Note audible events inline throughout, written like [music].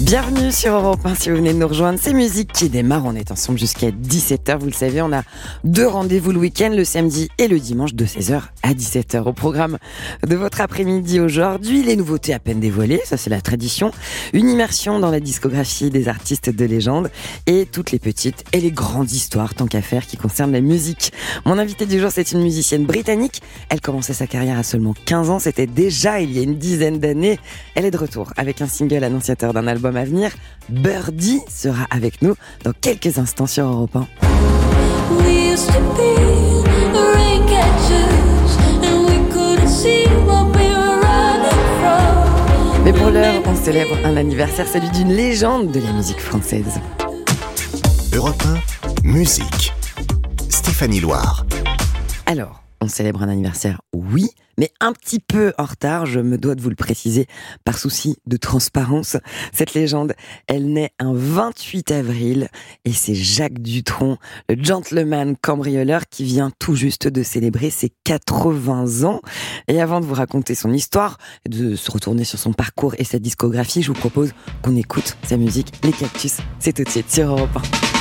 Bienvenue sur Europe 1 si vous venez de nous rejoindre. C'est musique qui démarre. On est ensemble jusqu'à 17h. Vous le savez, on a deux rendez-vous le week-end, le samedi et le dimanche de 16h à 17h. Au programme de votre après-midi aujourd'hui, les nouveautés à peine dévoilées, ça c'est la tradition. Une immersion dans la discographie des artistes de légende et toutes les petites et les grandes histoires, tant qu'à faire, qui concernent la musique. Mon invité du jour, c'est une musicienne britannique. Elle commençait sa carrière à seulement 15 ans. C'était déjà il y a une dizaine d'années. Elle est de retour avec un single annonciateur d'un album à venir. Birdie sera avec nous dans quelques instants sur Europe 1. Mais pour l'heure, on célèbre un anniversaire, celui d'une légende de la musique française. Europe 1, musique. Stéphanie Loire. Alors, on célèbre un anniversaire, oui, mais un petit peu en retard, je me dois de vous le préciser, par souci de transparence. Cette légende, elle naît un 28 avril, et c'est Jacques Dutronc, le gentleman cambrioleur, qui vient tout juste de célébrer ses 80 ans. Et avant de vous raconter son histoire, de se retourner sur son parcours et sa discographie, je vous propose qu'on écoute sa musique, Les Cactus. C'est tout de suite sur Europe 1.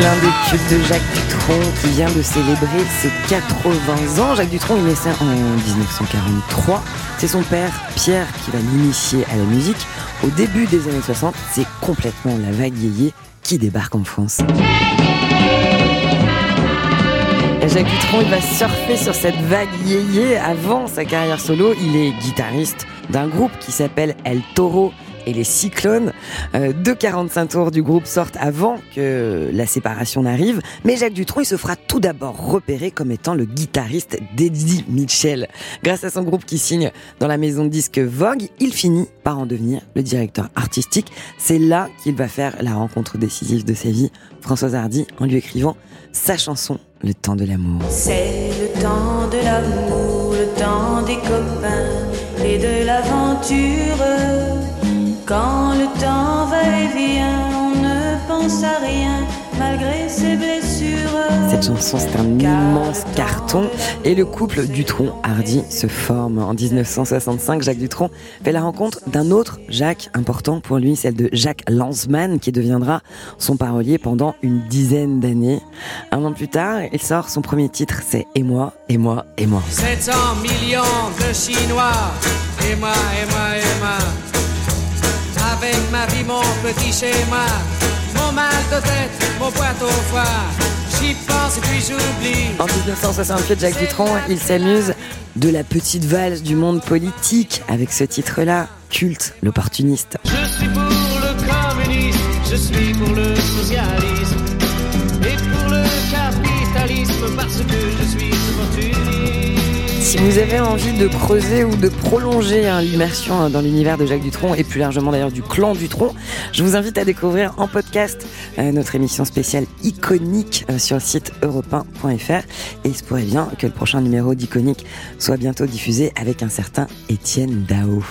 L'un des tubes de Jacques Dutronc qui vient de célébrer ses 80 ans. Jacques Dutronc, il est naissait en 1943. C'est son père, Pierre, qui va l'initier à la musique. Au début des années 60, c'est complètement la vague yéyé qui débarque en France. Jacques Dutronc, il va surfer sur cette vague yéyé. Avant sa carrière solo, il est guitariste d'un groupe qui s'appelle El Toro les Cyclones. Euh, deux 45 tours du groupe sortent avant que la séparation n'arrive. Mais Jacques Dutronc, se fera tout d'abord repérer comme étant le guitariste d'Eddie Mitchell. Grâce à son groupe qui signe dans la maison de disque Vogue, il finit par en devenir le directeur artistique. C'est là qu'il va faire la rencontre décisive de sa vie, Françoise Hardy, en lui écrivant sa chanson Le temps de l'amour. C'est le temps de l'amour, le temps des copains et de l'aventure. Quand le temps va et vient, on ne pense à rien malgré ses blessures. Cette chanson, c'est un immense carton. Et le couple Dutronc-Hardy se forme. En 1965, Jacques Dutronc fait la rencontre d'un autre Jacques important pour lui, celle de Jacques Lanzmann, qui deviendra son parolier pendant une dizaine d'années. Un an plus tard, il sort son premier titre, c'est Et moi, et moi, et moi. 700 millions de Chinois Emma, Emma, Emma. Avec ma vie, mon petit schéma, mon mal de tête, mon boîte au foie. J'y pense et puis j'oublie. En 1968, Jacques Dutronc, il s'amuse de la petite valse du monde politique avec ce titre-là, culte, l'opportuniste. Je suis pour le communisme, je suis pour le socialisme Vous avez envie de creuser ou de prolonger hein, l'immersion hein, dans l'univers de Jacques Dutronc et plus largement d'ailleurs du clan Dutronc, je vous invite à découvrir en podcast euh, notre émission spéciale iconique euh, sur le site europe1.fr et il se pourrait bien que le prochain numéro d'iconique soit bientôt diffusé avec un certain Étienne Dao.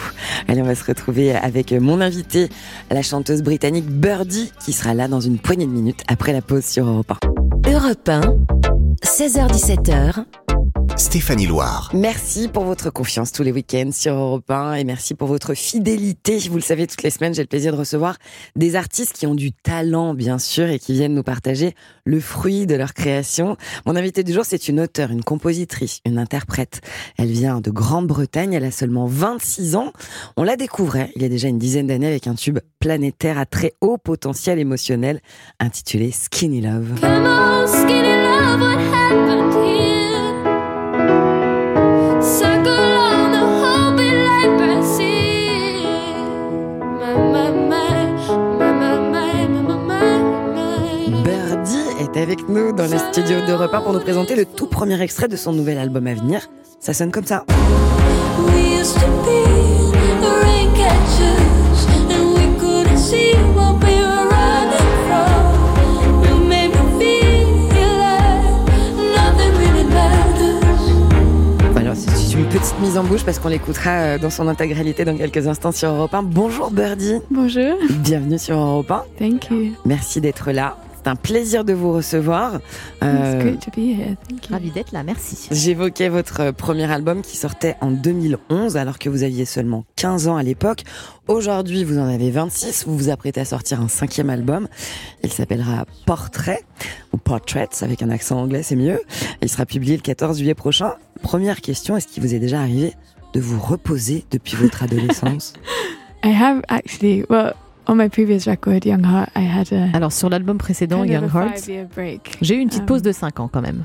Allez, on va se retrouver avec mon invité, la chanteuse britannique Birdie qui sera là dans une poignée de minutes après la pause sur Europe 1. Europe 1, 16h17h, Stéphanie Loire. Merci pour votre confiance tous les week-ends sur Europe 1 et merci pour votre fidélité. Vous le savez, toutes les semaines, j'ai le plaisir de recevoir des artistes qui ont du talent, bien sûr, et qui viennent nous partager le fruit de leur création. Mon invité du jour, c'est une auteure, une compositrice, une interprète. Elle vient de Grande-Bretagne, elle a seulement 26 ans. On la découvrait il y a déjà une dizaine d'années avec un tube planétaire à très haut potentiel émotionnel intitulé Skinny Love. Come on, skinny est avec nous dans le studio d'Europe 1 pour nous présenter le tout premier extrait de son nouvel album à venir. Ça sonne comme ça. Voilà, c'est une petite mise en bouche parce qu'on l'écoutera euh, dans son intégralité dans quelques instants sur Europe 1. Bonjour Birdie, Bonjour, bienvenue sur Europe 1. thank you. Merci d'être là. C'est un plaisir de vous recevoir. It's Euh, great to be here. Thank you. Ravi d'être là, merci. J'évoquais votre premier album qui sortait en 2011 alors que vous aviez seulement 15 ans à l'époque. Aujourd'hui, vous en avez 26. Vous vous apprêtez à sortir un cinquième album. Il s'appellera Portrait ou Portraits avec un accent anglais, c'est mieux. Il sera publié le 14 juillet prochain. Première question, est-ce qu'il vous est déjà arrivé de vous reposer depuis votre adolescence? [laughs] I have actually, well, alors sur l'album précédent, Young Heart, j'ai eu une petite pause de 5 ans quand même.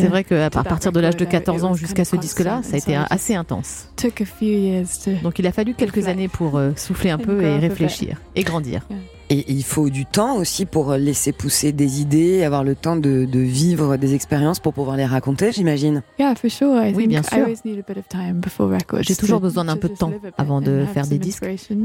C'est vrai qu'à partir de l'âge de 14 ans jusqu'à ce disque-là, ça a été assez intense. Donc il a fallu quelques années pour euh, souffler un peu et réfléchir et grandir. Et il faut du temps aussi pour laisser pousser des idées, avoir le temps de, de vivre des expériences pour pouvoir les raconter, j'imagine. Yeah, for sure. I Oui, think bien sûr. always need a bit of time before records. J'ai toujours to- besoin d'un peu de temps avant de faire des disques.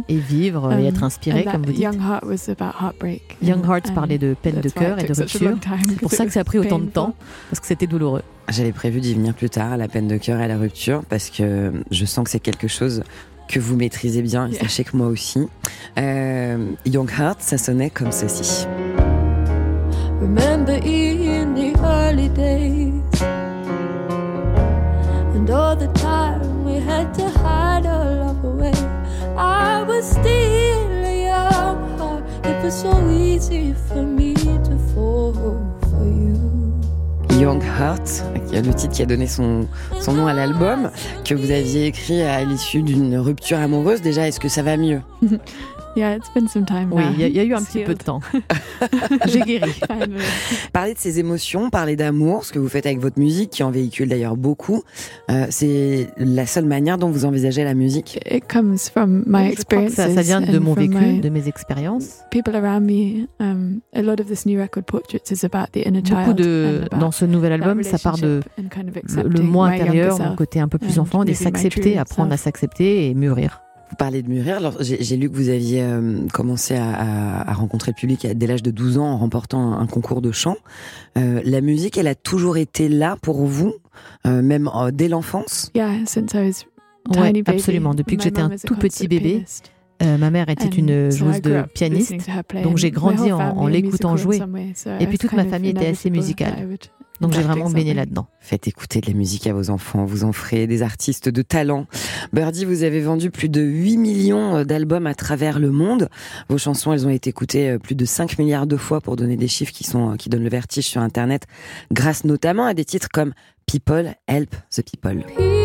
Et vivre et Um, être inspiré, and comme vous dites. Young Heart was about heartbreak. Young and- Hearts and parlait de peine de cœur et de rupture. C'est pour ça que ça a pris autant de temps, parce que c'était douloureux. J'avais prévu d'y venir plus tard, à la peine de cœur et à la rupture, parce que je sens que c'est quelque chose que vous maîtrisez bien, et sachez que moi aussi. Euh, Young Heart, ça sonnait comme ceci. Remember in the early days and all the time we had to hide our love away. I was still a young heart. It was so easy for me to fall for you. Young Heart, le titre qui a donné son nom à l'album, que vous aviez écrit à l'issue d'une rupture amoureuse. Déjà, est-ce que ça va mieux? [laughs] Yeah, it's been some time. Oui, il y, a- il y a eu un It's petit peu de temps. [laughs] J'ai guéri. Parler de ses émotions, parler d'amour, ce que vous faites avec votre musique, qui en véhicule d'ailleurs beaucoup, euh, c'est la seule manière dont vous envisagez la musique? It comes from my Je crois que experiences. ça, ça vient de mon vécu, my de mes expériences. people around me. Um, a lot of this new record portraits is about the inner Beaucoup child. de dans ce nouvel album, ça part de kind of le, moi intérieur, mon côté un peu plus enfant, et s'accepter, apprendre à s'accepter et mûrir. Vous parlez de mûrir. Alors, j'ai j'ai lu que vous aviez euh, commencé à, à- à rencontrer le public dès l'âge de 12 ans en remportant un, un concours de chant. Euh, la musique, elle a toujours été là pour vous, euh, même euh, dès l'enfance? Yeah, since I was Ouais, tiny baby. absolument. Depuis que My j'étais un was a tout petit bébé, pianist. Euh, ma mère était une so I joueuse grew de up pianiste. listening to her play, donc j'ai and my grandi whole en- l'écoutant jouer. Et puis toute ma of famille était assez musicale. Donc j'ai like vraiment baigné là-dedans. Faites écouter de la musique à vos enfants, vous en ferez des artistes de talent. Birdie, vous avez vendu plus de 8 millions euh, d'albums à travers le monde. Vos chansons, elles ont été écoutées euh, plus de 5 milliards de fois pour donner des chiffres qui sont euh, qui donnent le vertige sur internet grâce notamment à des titres comme People Help the People. People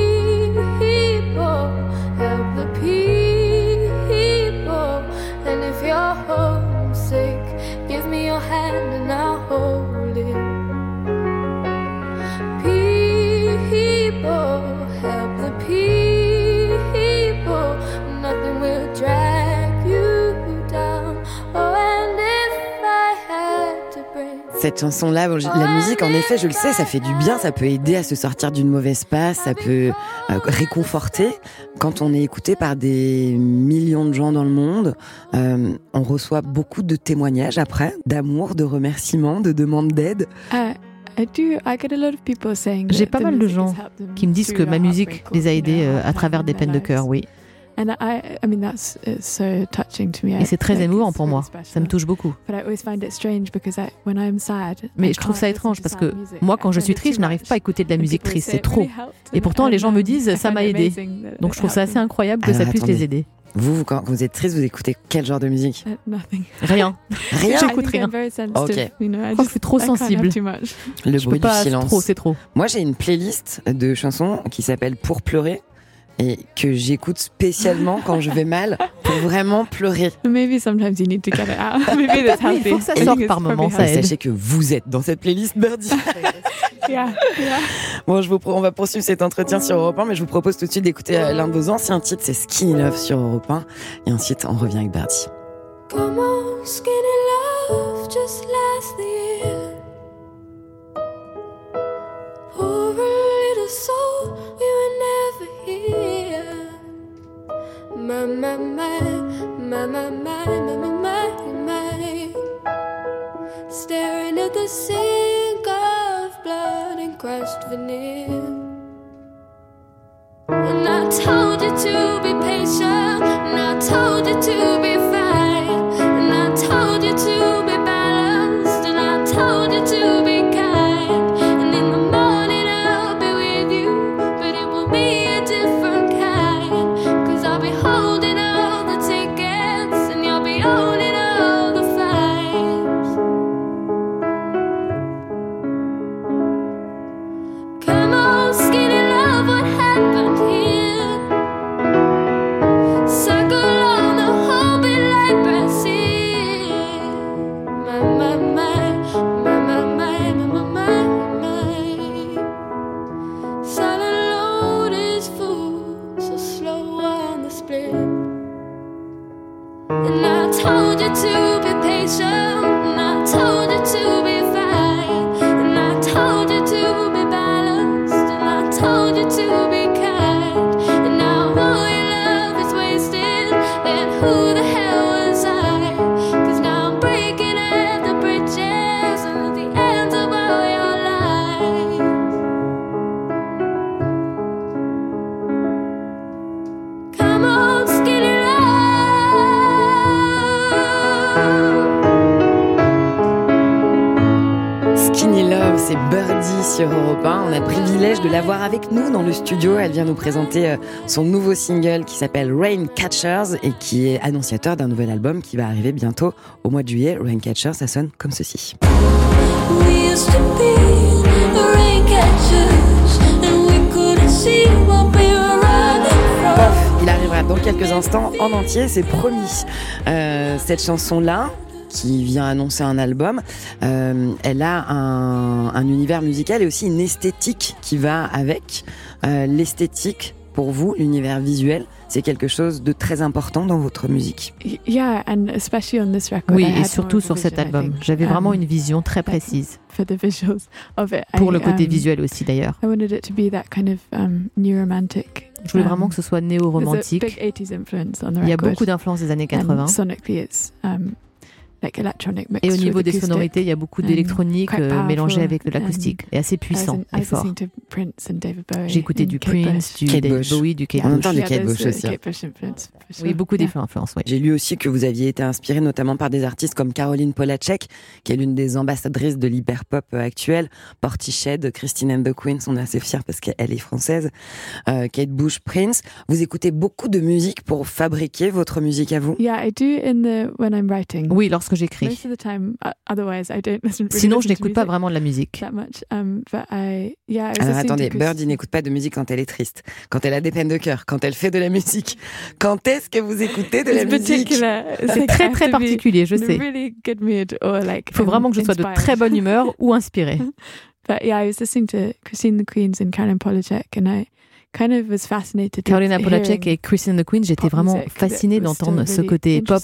cette chanson-là. La musique, en effet, je le sais, ça fait du bien, ça peut aider à se sortir d'une mauvaise passe, ça peut euh, réconforter. Quand on est écouté par des millions de gens dans le monde, euh, on reçoit beaucoup de témoignages après, d'amour, de remerciements, de demandes d'aide. Uh, I do. I get a lot of people saying. J'ai pas mal de gens qui me disent que ma musique les a aidés euh, à travers des peines de cœur, oui. Et c'est très émouvant pour moi. Ça me touche beaucoup. Mais je trouve ça étrange parce que moi, quand je suis triste, je n'arrive pas à écouter de la musique triste. C'est trop. Et pourtant, les gens me disent ça m'a aidé. Donc je trouve ça assez incroyable que ça puisse les aider. Vous, quand vous êtes triste, vous écoutez quel genre de musique Rien. [laughs] Rien. J'écoute rien. Ok. Je crois que je suis trop sensible. Le bruit du silence. C'est Trop, c'est trop. Moi, j'ai une playlist de chansons qui s'appelle Pour pleurer et que j'écoute spécialement quand je vais mal pour vraiment pleurer. [laughs] Maybe sometimes you need to get it out. [laughs] Maybe that's Oui, il healthy. faut que ça sorte par moment, ça sachez que vous êtes dans cette playlist, Birdie. [laughs] Yeah, yeah. Bon, je vous pro- on va poursuivre cet entretien sur Europe 1, mais je vous propose tout de suite d'écouter euh, l'un de vos anciens titres, c'est Skinny Love sur Europe 1. Et ensuite, on revient avec Birdie. Come on, skinny love, just last the My, my, my, my, my, my, my, my. Staring at the sink of blood and crushed veneer. And I told you to be patient, and I told you to be fine, and I told you to be balanced, and I told you to be l'avoir avec nous dans le studio. Elle vient nous présenter euh, son nouveau single qui s'appelle Rain Catchers et qui est annonciateur d'un nouvel album qui va arriver bientôt au mois de juillet. Rain Catchers, ça sonne comme ceci. We used to be the rain catchers, and we couldn't see what we were running from. Pof, il arrivera dans quelques instants en entier, c'est promis. Euh, cette chanson-là, qui vient annoncer un album, euh, elle a un, un univers musical et aussi une esthétique qui va avec. Euh, L'esthétique, pour vous, l'univers visuel, c'est quelque chose de très important dans votre musique. Y- Yeah, and especially on this record. Oui, I et had surtout sur cet album. J'avais um, vraiment une vision très précise. for the visuals of it. Pour I, le côté um, visuel aussi d'ailleurs. I wanted it to be that kind of um, new romantic. Je voulais um, vraiment que ce soit néo-romantique. 80s influence on the Il y a beaucoup d'influences des années and 80. sonically, it's um, like electronic mixed Et au niveau des sonorités, il y a beaucoup d'électronique euh, mélangée avec de l'acoustique et assez puissant et fort. J'ai écouté du Prince, Bush. du Kate David Bush. Bowie, du Kate En même Bush. temps, du Kate Bush aussi, hein. Kate Bush sure. Oui, beaucoup Yeah. d'influences, oui. J'ai lu aussi que vous aviez été inspiré notamment par des artistes comme Caroline Polacek, qui est l'une des ambassadrices de l'hyperpop euh, actuelle, Portiched, Christine and the Queens, on est assez fiers parce qu'elle est française, euh, Kate Bush, Prince. Vous écoutez beaucoup de musique pour fabriquer votre musique à vous? Yeah, I do in the when I'm writing. Oui, lorsque j'écris. Most of the time, uh, otherwise I don't listen. Really Sinon, je n'écoute pas music vraiment de la musique. Um, but I, yeah, I was Alors listening to attendez, Birdie n'écoute pas de musique quand elle est triste, quand elle a des peines de cœur, quand elle fait de la musique. Quand est-ce que vous écoutez de la It's musique? C'est très très particulier, je in sais. Il faut um, vraiment que je sois de très bonne humeur ou inspirée. [laughs] But yeah, I was listening to Christine the Queens and Karen Polachek, and I kind of was fascinated. Carolina Polacek et Christine the Queen, j'étais vraiment fascinée d'entendre ce côté pop.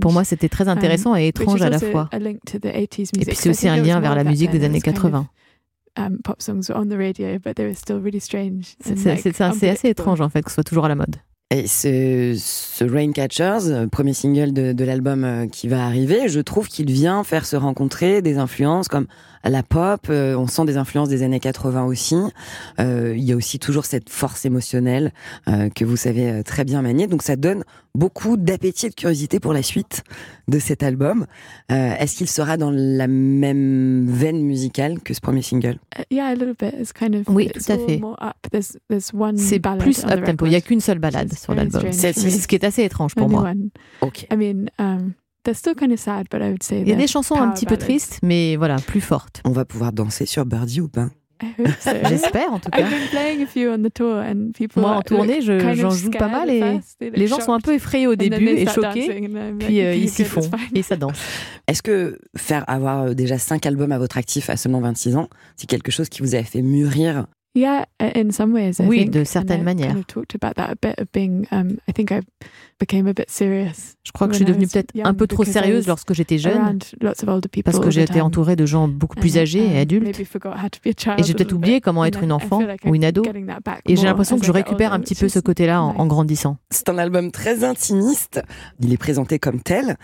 Pour moi, c'était très intéressant et étrange à la fois. a link to the 80s Et puis c'est aussi un lien vers la musique des années was kind of, 80. um, pop songs were on the radio, but they were still really strange. C'est assez étrange en fait que ce soit toujours à la mode. Et ce, ce Raincatchers, euh, premier single de, de l'album euh, qui va arriver, je trouve qu'il vient faire se rencontrer des influences comme la pop, euh, on sent des influences des années 80 aussi. Euh, il y a aussi toujours cette force émotionnelle euh, que vous savez très bien manier. Donc ça donne beaucoup d'appétit et de curiosité pour la suite de cet album. Euh, Est-ce qu'il sera dans la même veine musicale que ce premier single? Uh, yeah, a little bit. It's kind of Oui, it's tout à fait. More up. There's there's one C'est ballad plus up tempo. Il n'y a qu'une seule balade sur l'album. C'est-. Ce qui est assez étrange pour moi. one. Ok. I mean, um, they're still kind of sad, but I would say Il y a des chansons un petit peu tristes, mais voilà, plus fortes. On va pouvoir danser sur Birdie ou pas? So. [laughs] J'espère en tout I've cas. been playing a few on the tour, and people. Moi, en tournée, je- kind of j'en joue pas scared mal at et Les gens sont un shocked, peu effrayés au début they et choqués, puis euh, "Okay, ils s'y font it's fine." et ça danse. Est-ce que faire avoir euh, déjà cinq albums à votre actif à seulement 26 ans, c'est quelque chose qui vous a fait mûrir Yeah, in some ways. I Oui, think, de certaines manières. Kind of talked about that a bit of being. I think I became a bit serious Je crois que je suis devenue peut-être un peu trop sérieuse lorsque j'étais jeune, parce que time. entourée de gens beaucoup plus âgés et um, adultes. maybe forgot how to be a child Et j'ai peut-être oublié comment être une enfant ou une ado. Et j'ai l'impression que je récupère un petit peu ce côté-là en, grandissant. C'est un album très intimiste. Il est présenté comme tel.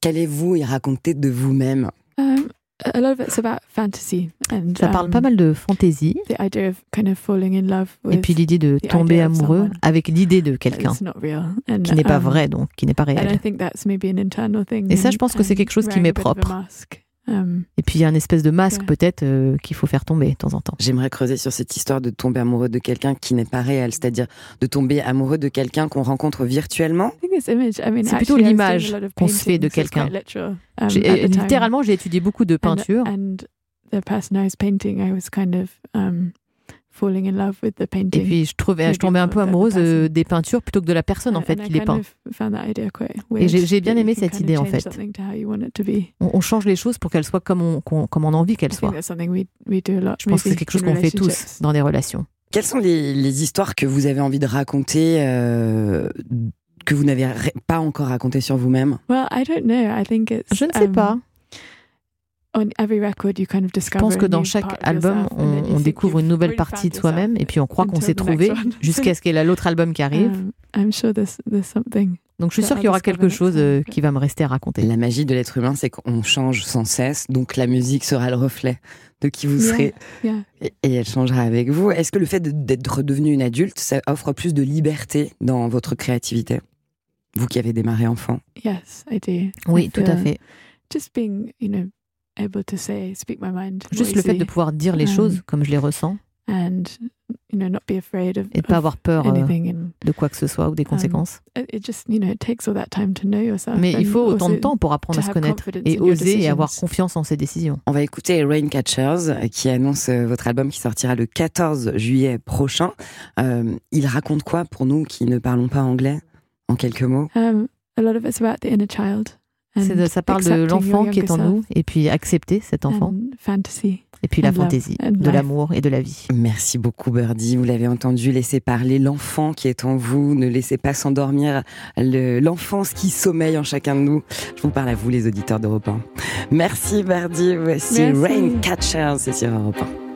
Qu'allez-vous y raconter de vous-même? Um, a lot of it's about fantasy and Ça parle um, pas mal de fantaisie the idea of kind of falling in love et puis l'idée de tomber amoureux avec l'idée de quelqu'un it's not real and qui n'est pas um, vrai, donc qui n'est pas réel. think that's maybe an internal thing. Et ça, je and- pense que c'est quelque chose qui m'est propre. Um, Et puis il y a une espèce de masque peut-être euh, qu'il faut faire tomber de temps en temps. J'aimerais creuser sur cette histoire de tomber amoureux de quelqu'un qui n'est pas réel, c'est-à-dire de tomber amoureux de quelqu'un qu'on rencontre virtuellement. I mean, C'est plutôt l'image a lot of qu'on se fait de quelqu'un. um, time. littéralement, j'ai étudié beaucoup de And- peinture And, the person I was painting, I was kind of um, falling in love with the et puis je trouvais, je Maybe tombais un peu amoureuse euh, des peintures plutôt que de la personne en fait qui I les peint. Et j'ai- bien aimé cette idée, en fait. something to how you want it to be. On, on change les choses pour qu'elles soient comme on, qu'on- comme on a envie qu'elles soient. that's something we we do a lot. Je pense que c'est quelque chose in qu'on fait tous relationships. dans des relations. Quelles sont les, les histoires que vous avez envie de raconter euh, que vous n'avez pas encore racontées sur vous-même? Well, I don't know. I think it's. Je ne sais um, pas. On every record, you kind of Je discover pense que dans chaque album, on, découvre une nouvelle really partie de soi-même et puis on croit qu'on s'est trouvé jusqu'à ce qu'il y ait l'autre album qui arrive. [laughs] Um, I'm sure there's there's something. Donc je suis sûre qu'il y aura quelque chose euh, qui va me rester à raconter. La magie de l'être humain, c'est qu'on change sans cesse, donc la musique sera le reflet de qui vous serez Yeah. et, et elle changera avec vous. Est-ce que le fait d'être devenu une adulte, ça offre plus de liberté dans votre créativité? Vous qui avez démarré enfant? Yes, I do. I Oui, tout à fait. Just being, you know, able to say, speak my mind. more Juste le fait de pouvoir dire les Um, choses comme je les ressens and you know not be afraid of, et de pas of avoir peur euh, anything and de quoi que ce soit ou des conséquences. it it just you know it takes all that time to know yourself. Mais il and faut autant de temps pour apprendre à to se have connaître confidence et in your oser et avoir decisions. confiance en ses décisions. On va écouter Raincatchers euh, qui annonce euh, votre album qui sortira le 14 juillet prochain. Euh, il raconte quoi pour nous qui ne parlons pas anglais en quelques mots? Um, a lot of it's about the inner child. De- ça parle de l'enfant qui est en nous et puis accepter cet enfant fantasy. et puis la fantaisie de l'amour et de la vie. Merci beaucoup Birdie, vous l'avez entendu, laissez parler l'enfant qui est en vous, ne laissez pas s'endormir le- l'enfance qui sommeille en chacun de nous. Je vous parle à vous les auditeurs d'Europe 1. Merci Birdie, voici Merci. Raincatchers, c'est sur Europe 1.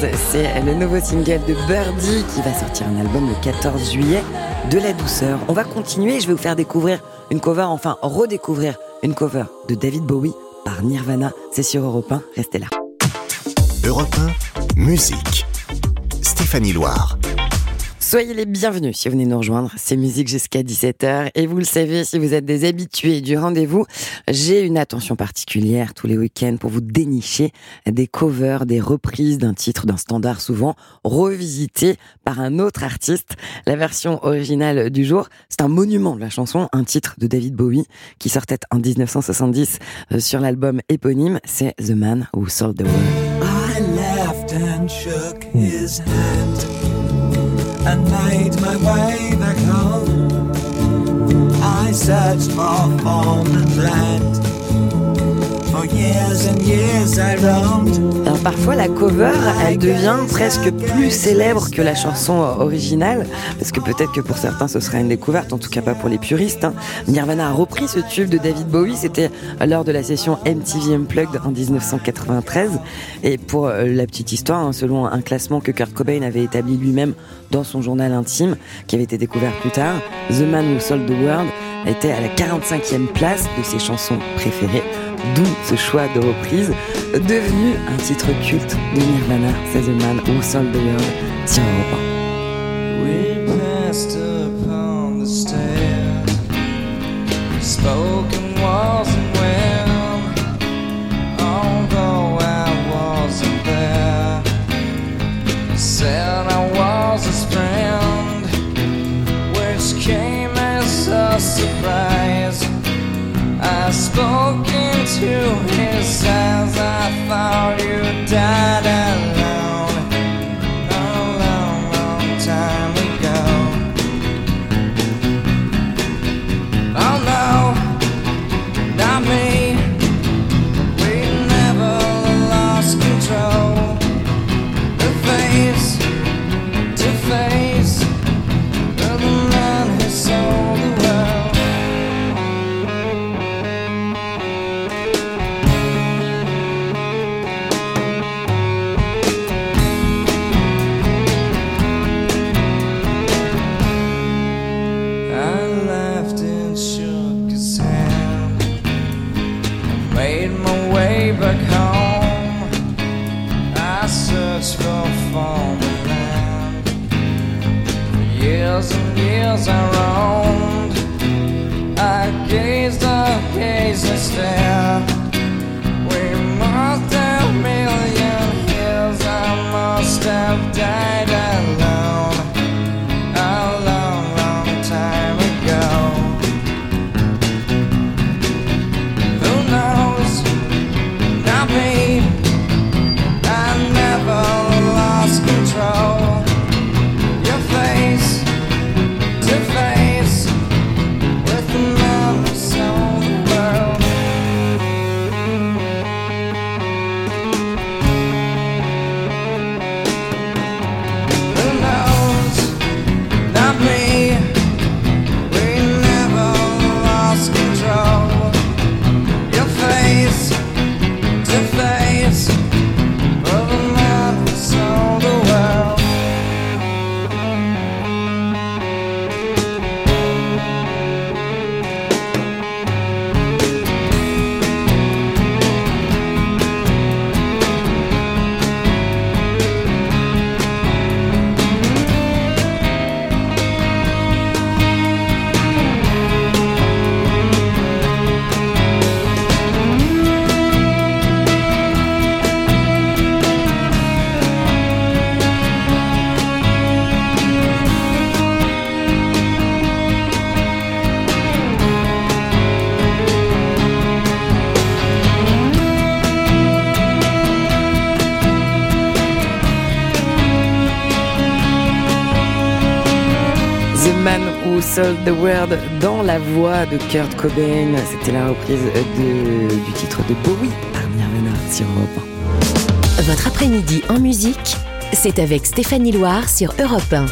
C'est le nouveau single de Birdie qui va sortir un album le 14 juillet de la douceur. On va continuer. Je vais vous faire découvrir une cover, enfin redécouvrir une cover de David Bowie par Nirvana. C'est sur Europe 1. Restez là. Europe 1, musique. Stéphanie Loire. Soyez les bienvenus si vous venez nous rejoindre. C'est musique jusqu'à 17h. Et vous le savez, si vous êtes des habitués du rendez-vous, j'ai une attention particulière tous les week-ends pour vous dénicher des covers, des reprises d'un titre, d'un standard souvent revisité par un autre artiste. La version originale du jour, c'est un monument de la chanson, un titre de David Bowie qui sortait en 1970 euh, sur l'album éponyme. C'est The Man Who Sold the World. And made my way back home. I searched for form and land. Alors parfois la cover, elle devient presque plus célèbre que la chanson originale, parce que peut-être que pour certains ce sera une découverte, en tout cas pas pour les puristes. hein. Nirvana a repris ce tube de David Bowie, c'était lors de la session MTV Unplugged en 1993. Et pour euh, la petite histoire, hein, selon un classement que Kurt Cobain avait établi lui-même dans son journal intime, qui avait été découvert plus tard, The Man Who Sold the World était à la 45e place de ses chansons préférées. D'où ce choix de reprise, devenu un titre culte de Nirvana, The Man Who Sold the World sur Europe said I was his friend, which came as a surprise. I spoke into his eyes. I thought you died Sold the World dans la voix de Kurt Cobain. C'était la reprise de- du titre de Bowie par Nirvana sur Europe 1. Votre après-midi en musique, c'est avec Stéphanie Loire sur Europe 1.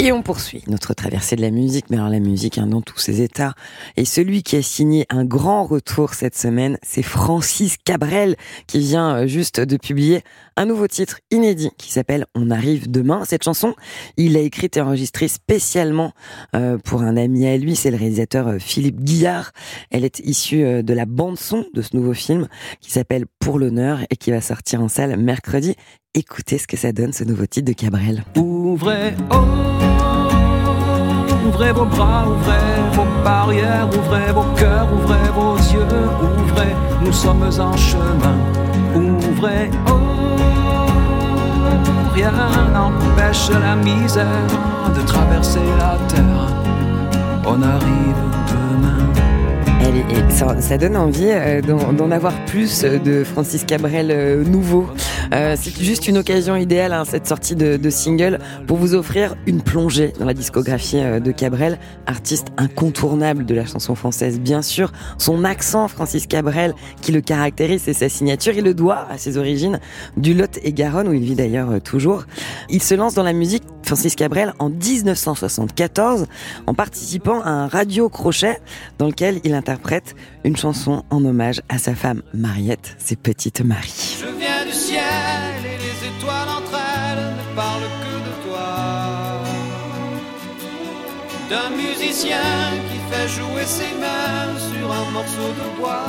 Et on poursuit notre traversée de la musique, mais alors la musique hein, dans tous ses états. Et celui qui a signé un grand retour cette semaine, c'est Francis Cabrel, qui vient euh, juste de publier un nouveau titre inédit qui s'appelle On arrive demain. Cette chanson, il l'a écrite et enregistrée spécialement euh, pour un ami à lui, c'est le réalisateur euh, Philippe Guillard. Elle est issue de la bande son de ce nouveau film qui s'appelle Pour l'honneur et qui va sortir en salle mercredi. Écoutez ce que ça donne ce nouveau titre de Cabrel. Ouvrez, oh, ouvrez vos bras, ouvrez vos barrières, ouvrez vos cœurs, ouvrez vos yeux, ouvrez, nous sommes en chemin. Ouvrez, oh, rien n'empêche la misère de traverser la terre. On arrive demain. Et ça, ça donne envie euh, d'en d'en avoir plus euh, de Francis Cabrel euh, nouveau. Euh, c'est juste une occasion idéale, hein, cette sortie de, single, pour vous offrir une plongée dans la discographie euh, de Cabrel, artiste incontournable de la chanson française, bien sûr. Son accent, Francis Cabrel, qui le caractérise et sa signature, il le doit à ses origines du Lot et Garonne, où il vit d'ailleurs euh, toujours. Il se lance dans la musique, Francis Cabrel, en 1974, en participant à un radio crochet dans lequel il interprète une chanson en hommage à sa femme Mariette, ses petites Marie. D'un musicien qui fait jouer ses mains sur un morceau de bois.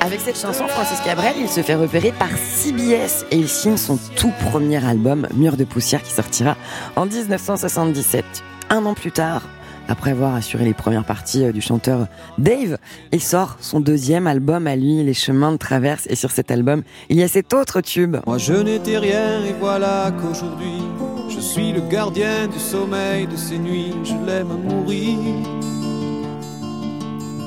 Avec cette chanson, Francis Cabrel, il se fait repérer par CBS et il signe son tout premier album, Mur de poussière, qui sortira en 1977. Un an plus tard, après avoir assuré les premières parties euh, du chanteur Dave, il sort son deuxième album à lui, Les chemins de traverse. Et sur cet album, il y a cet autre tube. Moi je n'étais rien et voilà qu'aujourd'hui je suis le gardien du sommeil de ces nuits, je l'aime mourir.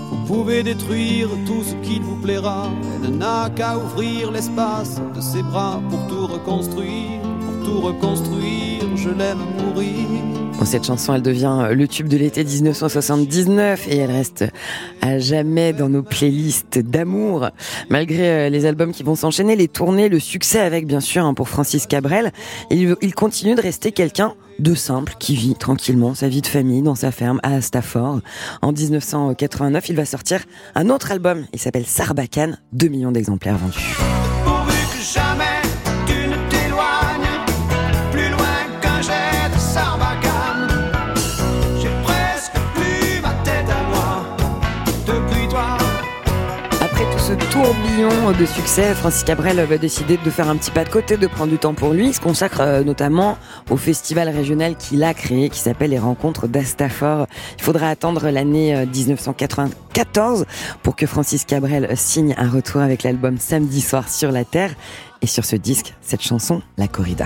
Vous pouvez détruire tout ce qu'il vous plaira, elle n'a qu'à ouvrir l'espace de ses bras pour tout reconstruire, pour tout reconstruire, je l'aime mourir. Cette chanson, elle devient le tube de l'été 1979 et elle reste à jamais dans nos playlists d'amour. Malgré euh, les albums qui vont s'enchaîner, les tournées, le succès avec, bien sûr, hein, pour Francis Cabrel, il, continue de rester quelqu'un de simple qui vit tranquillement sa vie de famille dans sa ferme à Stafford. En 1989, il va sortir un autre album. Il s'appelle Sarbacane, 2 millions d'exemplaires vendus. Tourbillon de succès, Francis Cabrel va décider de faire un petit pas de côté, de prendre du temps pour lui. Il se consacre euh, notamment au festival régional qu'il a créé, qui s'appelle les Rencontres d'Astafor. Il faudra attendre l'année euh, 1994 pour que Francis Cabrel signe un retour avec l'album Samedi soir sur la Terre. Et sur ce disque, cette chanson, La Corrida.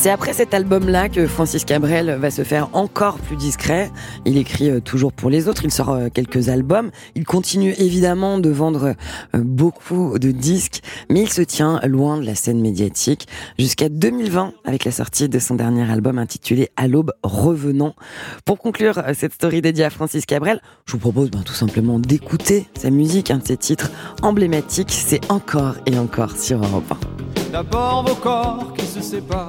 C'est après cet album-là que Francis Cabrel va se faire encore plus discret. Il écrit euh, toujours pour les autres, il sort euh, quelques albums. Il continue évidemment de vendre euh, beaucoup de disques, mais il se tient loin de la scène médiatique jusqu'à 2020 avec la sortie de son dernier album intitulé À l'aube revenant. Pour conclure cette story dédiée à Francis Cabrel, je vous propose ben, tout simplement d'écouter sa musique, un de ses titres emblématiques, c'est encore et encore sur Europe 1. D'abord vos corps qui se séparent.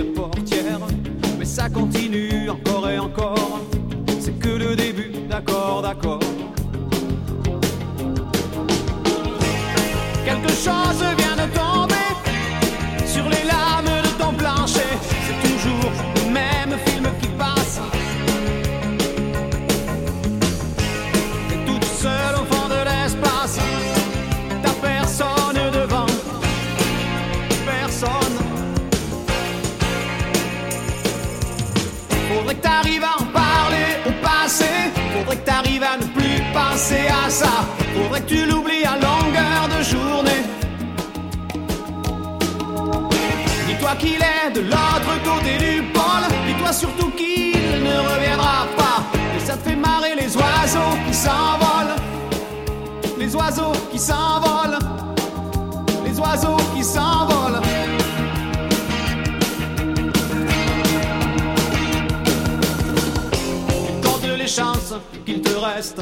continue encore et encore. C'est que le début, d'accord, d'accord. Quelque chose vient penser à ça. Faudrait que tu l'oublies à longueur de journée? Dis-toi qu'il est de l'autre côté du pôle. Dis-toi surtout qu'il ne reviendra pas. Et ça te fait marrer les oiseaux qui s'envolent. Les oiseaux qui s'envolent. Les oiseaux qui s'envolent. Chances qu'il te reste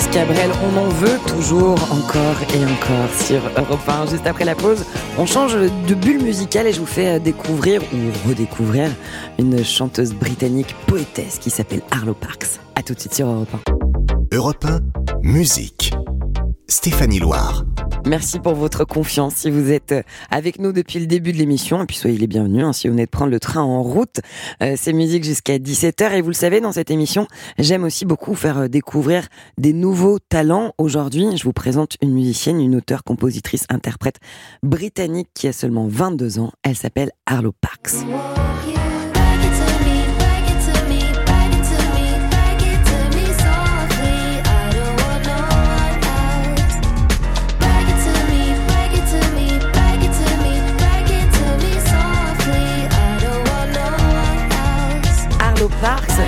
Francis on en veut toujours encore et encore sur Europe 1. Juste après la pause, on change de bulle musicale et je vous fais euh, découvrir ou redécouvrir une chanteuse britannique poétesse qui s'appelle Arlo Parks. À tout de suite sur Europe 1. Europe 1, musique. Stéphanie Loire. Merci pour votre confiance. Si vous êtes euh, avec nous depuis le début de l'émission, et puis soyez les bienvenus hein, si vous venez de prendre le train en route. Euh, c'est musique jusqu'à 17h. Et vous le savez, dans cette émission, j'aime aussi beaucoup faire euh, découvrir des nouveaux talents. Aujourd'hui, je vous présente une musicienne, une auteure, compositrice, interprète britannique qui a seulement 22 ans. Elle s'appelle Arlo Parks.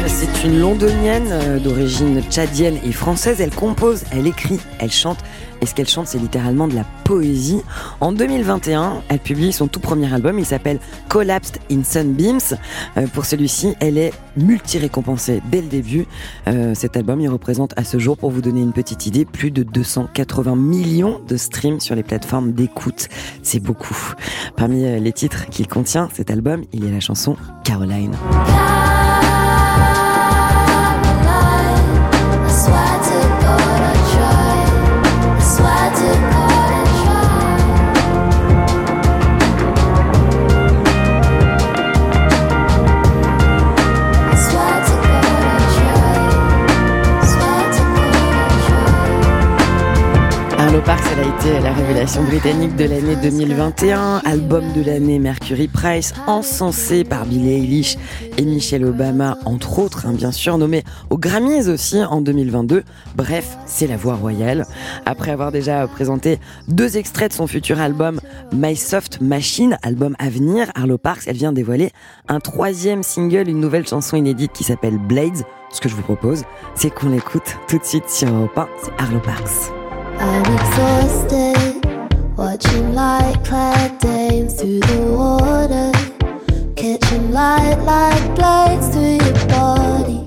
C'est une londonienne euh, d'origine tchadienne et française. Elle compose, elle écrit, elle chante. Et ce qu'elle chante, c'est littéralement de la poésie. En 2021, elle publie son tout premier album. Il s'appelle Collapsed in Sunbeams. Euh, pour celui-ci, elle est multi-récompensée dès le début. Euh, cet album, il représente à ce jour, pour vous donner une petite idée, plus de 280 millions de streams sur les plateformes d'écoute. C'est beaucoup. Parmi les titres qu'il contient, cet album, il y a la chanson Caroline. Été la révélation britannique de l'année 2021, album de l'année Mercury Prize, encensé par Billie Eilish et Michelle Obama, entre autres, hein, bien sûr, nommé aux Grammys aussi en 2022. Bref, c'est la voix royale. Après avoir déjà présenté deux extraits de son futur album My Soft Machine, album à venir, Arlo Parks, elle vient dévoiler un troisième single, une nouvelle chanson inédite qui s'appelle Blades. Ce que je vous propose, c'est qu'on l'écoute tout de suite sur Europe 1, c'est Arlo Parks. I'm exhausted, watching light clad dames through the water, catching light like blades through your body.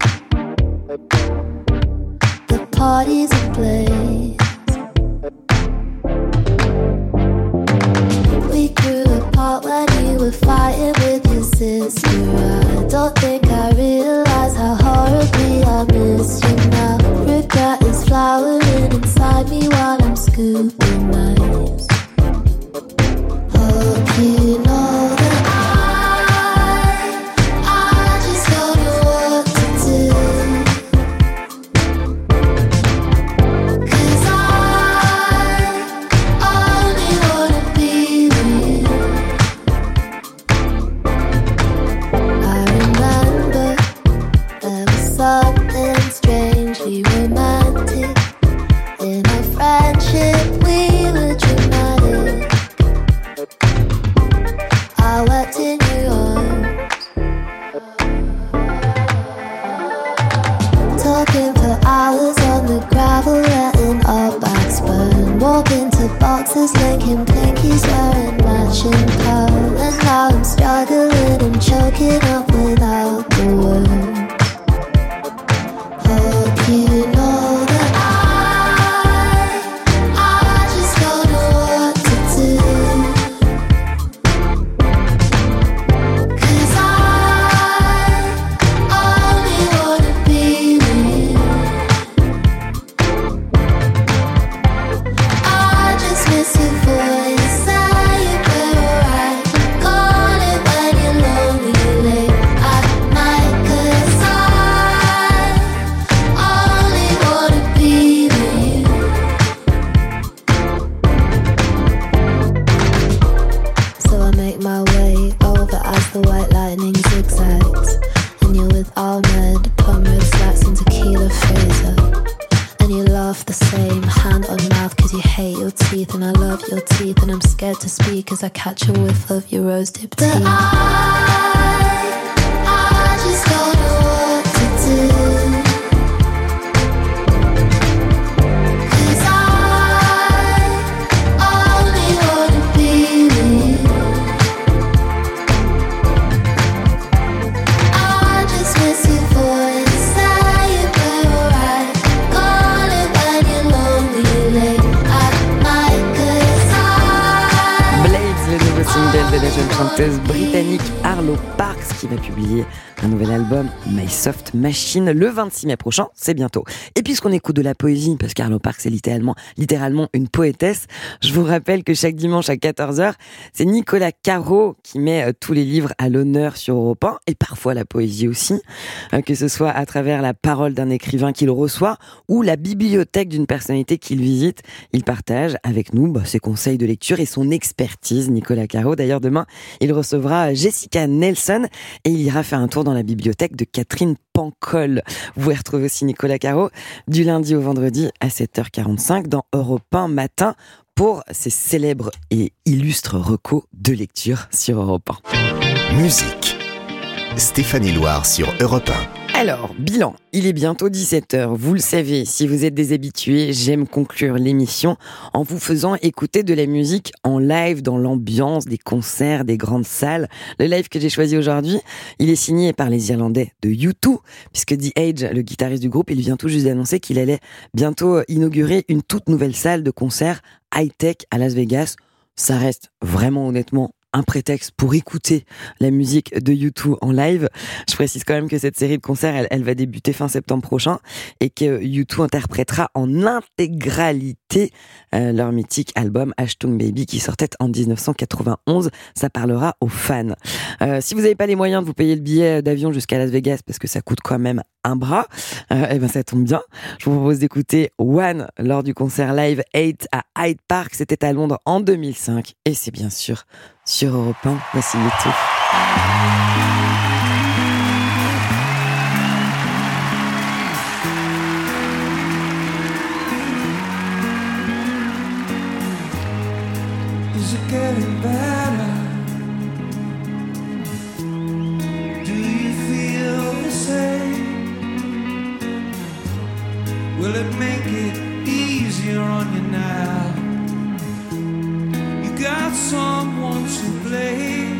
The party's ablaze. We Machine le 26 mai prochain, c'est bientôt. Et puisqu'on écoute de la poésie, parce qu'Arlo Parks est littéralement, littéralement une poétesse, je vous rappelle que chaque dimanche à 14h, c'est Nicolas Caro qui met euh, tous les livres à l'honneur sur Europe 1 et parfois la poésie aussi, euh, que ce soit à travers la parole d'un écrivain qu'il reçoit ou la bibliothèque d'une personnalité qu'il visite. Il partage avec nous bah, ses conseils de lecture et son expertise, Nicolas Caro. D'ailleurs, demain, il recevra Jessica Nelson et il ira faire un tour dans la bibliothèque de Catherine Vous pouvez retrouver aussi Nicolas Caro du lundi au vendredi à 7h45 dans Europe 1 matin pour ses célèbres et illustres recos de lecture sur Europe 1. Musique. Stéphanie Loire sur Europe 1. Alors, bilan, il est bientôt 17h. Vous le savez, si vous êtes des habitués, j'aime conclure l'émission en vous faisant écouter de la musique en live dans l'ambiance des concerts, des grandes salles. Le live que j'ai choisi aujourd'hui, il est signé par les Irlandais de U2, puisque The Age, le guitariste du groupe, il vient tout juste d'annoncer qu'il allait bientôt inaugurer une toute nouvelle salle de concert high-tech à Las Vegas. Ça reste vraiment honnêtement un prétexte pour écouter la musique de U2 en live. Je précise quand même que cette série de concerts, elle, elle va débuter fin septembre prochain et que U2 interprétera en intégralité euh, leur mythique album Ashtung Baby qui sortait en 1991. Ça parlera aux fans. Euh, si vous n'avez pas les moyens de vous payer le billet d'avion jusqu'à Las Vegas parce que ça coûte quand même un bras, euh, et ben ça tombe bien. Je vous propose d'écouter One lors du concert live 8 à Hyde Park. C'était à Londres en 2005 et c'est bien sûr sur Europe 1. Voici YouTube. To blame.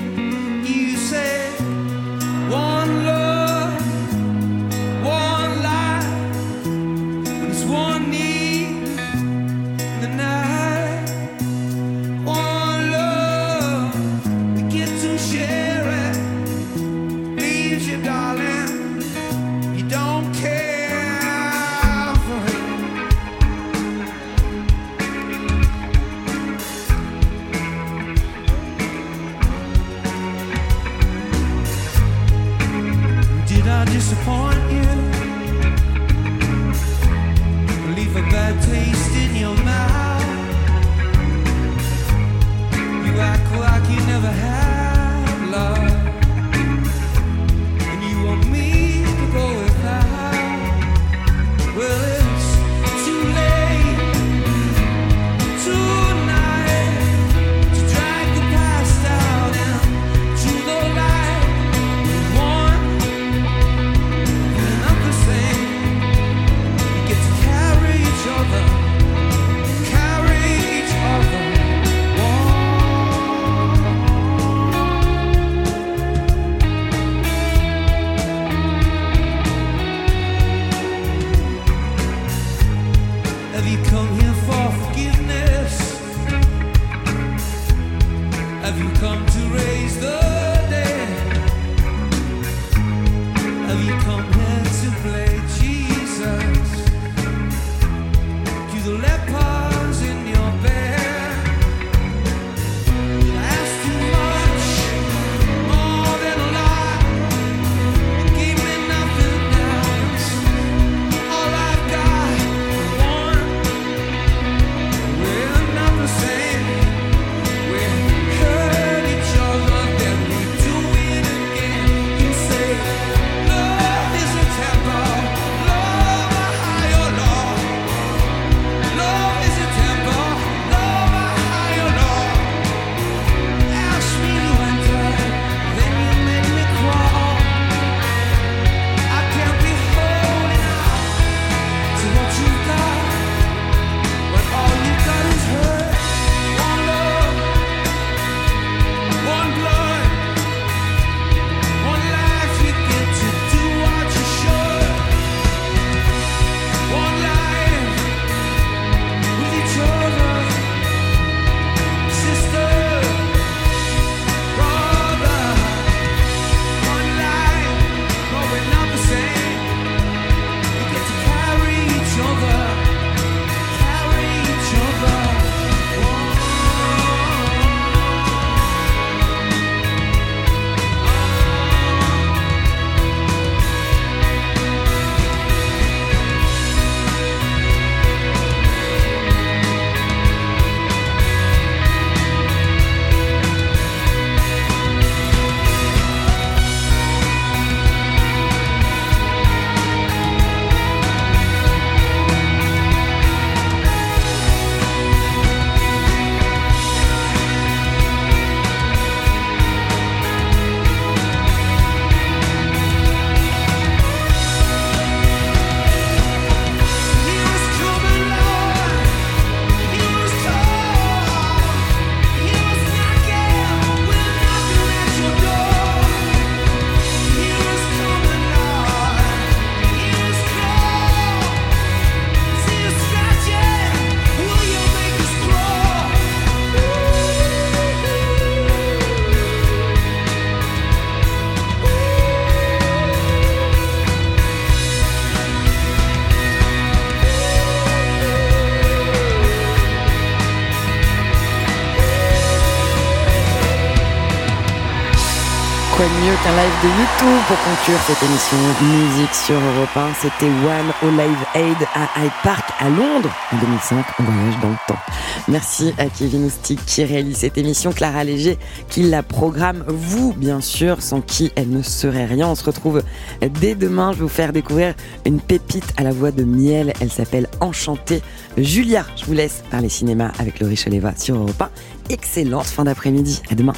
De YouTube pour conclure cette émission Musique sur Europe 1 C'était One au Live Aid à Hyde Park à Londres en 2005. On voyage dans le temps. Merci à Kevin Oustic qui réalise cette émission, Clara Léger qui la programme, vous bien sûr, sans qui elle ne serait rien. On se retrouve dès demain. Je vais vous faire découvrir une pépite à la voix de miel. Elle s'appelle Enchantée. Julia, je vous laisse parler cinéma avec Laurie Choleva sur Europe 1. Excellente fin d'après-midi. À demain.